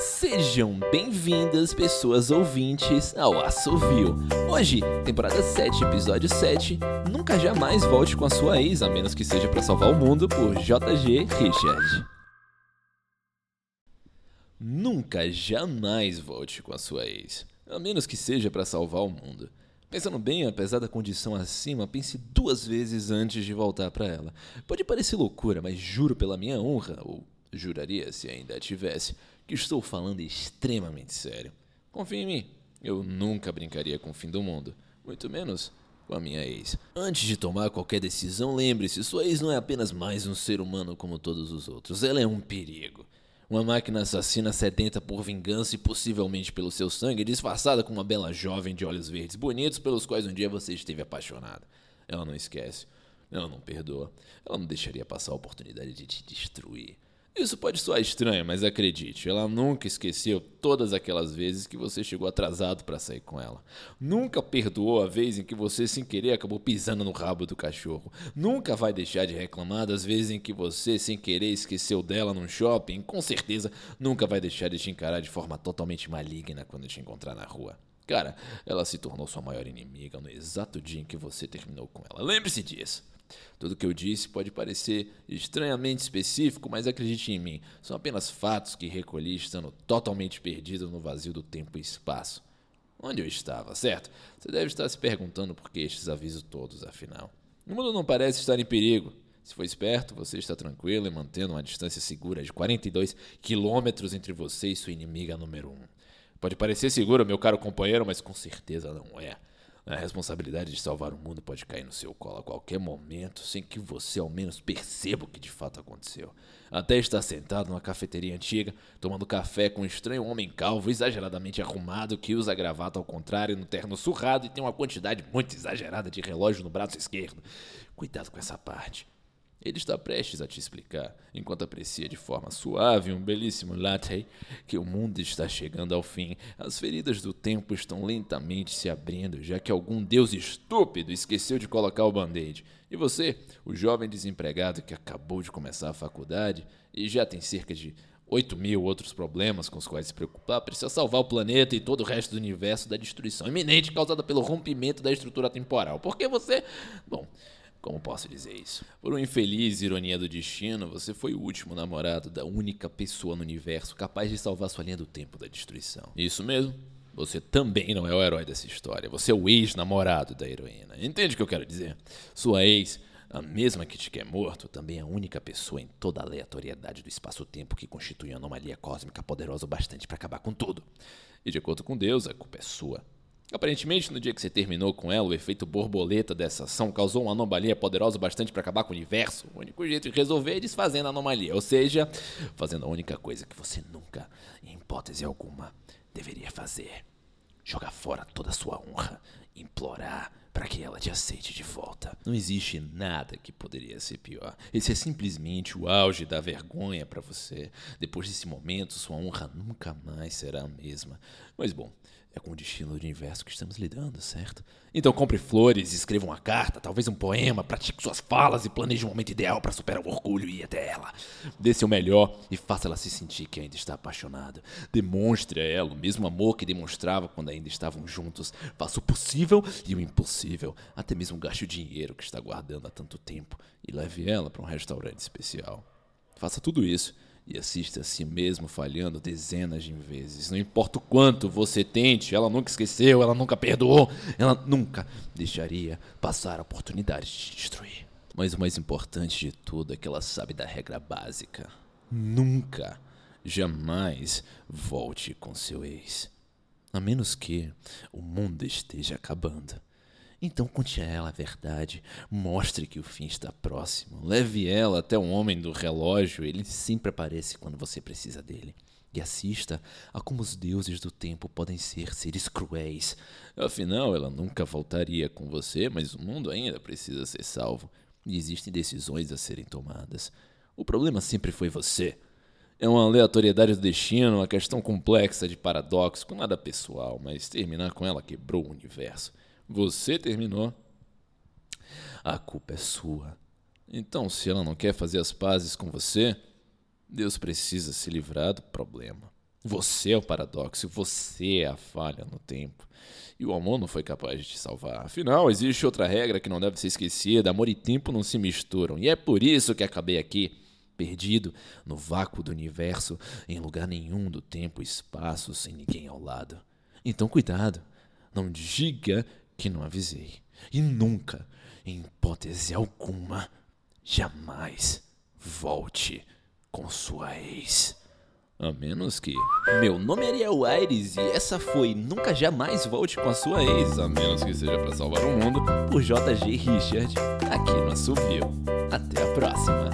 Sejam bem-vindas, pessoas ouvintes, ao Assovio. Hoje, temporada 7, episódio 7. Nunca jamais volte com a sua ex, a menos que seja para salvar o mundo, por JG Richard. Nunca jamais volte com a sua ex, a menos que seja para salvar o mundo. Pensando bem, apesar da condição acima, pense duas vezes antes de voltar para ela. Pode parecer loucura, mas juro pela minha honra, ou juraria se ainda a tivesse, que estou falando extremamente sério. Confie em mim, eu nunca brincaria com o fim do mundo, muito menos com a minha ex. Antes de tomar qualquer decisão, lembre-se: sua ex não é apenas mais um ser humano como todos os outros, ela é um perigo. Uma máquina assassina sedenta por vingança e possivelmente pelo seu sangue, disfarçada com uma bela jovem de olhos verdes bonitos pelos quais um dia você esteve apaixonado. Ela não esquece, ela não perdoa, ela não deixaria passar a oportunidade de te destruir. Isso pode soar estranho, mas acredite, ela nunca esqueceu todas aquelas vezes que você chegou atrasado para sair com ela. Nunca perdoou a vez em que você sem querer acabou pisando no rabo do cachorro. Nunca vai deixar de reclamar das vezes em que você sem querer esqueceu dela num shopping. Com certeza nunca vai deixar de te encarar de forma totalmente maligna quando te encontrar na rua. Cara, ela se tornou sua maior inimiga no exato dia em que você terminou com ela. Lembre-se disso. Tudo que eu disse pode parecer estranhamente específico, mas acredite em mim, são apenas fatos que recolhi estando totalmente perdido no vazio do tempo e espaço. Onde eu estava, certo? Você deve estar se perguntando por que estes avisos todos, afinal. O mundo não parece estar em perigo. Se for esperto, você está tranquilo e mantendo uma distância segura de 42 quilômetros entre você e sua inimiga número 1. Um. Pode parecer seguro, meu caro companheiro, mas com certeza não é. A responsabilidade de salvar o mundo pode cair no seu colo a qualquer momento, sem que você ao menos perceba o que de fato aconteceu. Até estar sentado numa cafeteria antiga, tomando café com um estranho homem calvo, exageradamente arrumado, que usa gravata ao contrário, no terno surrado e tem uma quantidade muito exagerada de relógio no braço esquerdo. Cuidado com essa parte. Ele está prestes a te explicar, enquanto aprecia de forma suave um belíssimo latte, que o mundo está chegando ao fim. As feridas do tempo estão lentamente se abrindo, já que algum deus estúpido esqueceu de colocar o band-aid. E você, o jovem desempregado que acabou de começar a faculdade e já tem cerca de 8 mil outros problemas com os quais se preocupar, precisa salvar o planeta e todo o resto do universo da destruição iminente causada pelo rompimento da estrutura temporal. Porque você. Bom. Como posso dizer isso? Por uma infeliz ironia do destino, você foi o último namorado da única pessoa no universo capaz de salvar sua linha do tempo da destruição. Isso mesmo. Você também não é o herói dessa história. Você é o ex-namorado da heroína. Entende o que eu quero dizer? Sua ex, a mesma que te quer morto, também é a única pessoa em toda a aleatoriedade do espaço-tempo que constitui uma anomalia cósmica poderosa o bastante para acabar com tudo. E de acordo com Deus, a culpa é sua. Aparentemente, no dia que você terminou com ela, o efeito borboleta dessa ação causou uma anomalia poderosa bastante para acabar com o universo. O único jeito de resolver é desfazendo a anomalia, ou seja, fazendo a única coisa que você nunca, em hipótese alguma, deveria fazer: jogar fora toda a sua honra, implorar para que ela te aceite de volta. Não existe nada que poderia ser pior. Esse é simplesmente o auge da vergonha para você. Depois desse momento, sua honra nunca mais será a mesma. Mas bom, é com o destino do universo que estamos lidando, certo? Então compre flores, escreva uma carta, talvez um poema, pratique suas falas e planeje um momento ideal para superar o orgulho e ir até ela. Dê seu melhor e faça ela se sentir que ainda está apaixonada. Demonstre a ela o mesmo amor que demonstrava quando ainda estavam juntos. Faça o possível e o impossível. Até mesmo gaste o dinheiro que está guardando há tanto tempo e leve ela para um restaurante especial. Faça tudo isso e assista a si mesmo falhando dezenas de vezes. Não importa o quanto você tente, ela nunca esqueceu, ela nunca perdoou, ela nunca deixaria passar a oportunidade de te destruir. Mas o mais importante de tudo é que ela sabe da regra básica: nunca, jamais volte com seu ex. A menos que o mundo esteja acabando. Então conte a ela a verdade, mostre que o fim está próximo, leve ela até o homem do relógio, ele sempre aparece quando você precisa dele. E assista a como os deuses do tempo podem ser seres cruéis. Afinal, ela nunca voltaria com você, mas o mundo ainda precisa ser salvo. E existem decisões a serem tomadas. O problema sempre foi você. É uma aleatoriedade do destino, uma questão complexa de paradoxo, com nada pessoal, mas terminar com ela quebrou o universo. Você terminou. A culpa é sua. Então, se ela não quer fazer as pazes com você, Deus precisa se livrar do problema. Você é o paradoxo, você é a falha no tempo. E o amor não foi capaz de te salvar. Afinal, existe outra regra que não deve ser esquecida: amor e tempo não se misturam. E é por isso que acabei aqui, perdido no vácuo do universo, em lugar nenhum do tempo e espaço, sem ninguém ao lado. Então, cuidado, não diga que não avisei. E nunca, em hipótese alguma, jamais volte com sua ex. A menos que. Meu nome é Ariel Aires e essa foi Nunca Jamais Volte com a Sua Ex, a menos que seja para salvar o mundo, por JG Richard, aqui no Assovio. Até a próxima.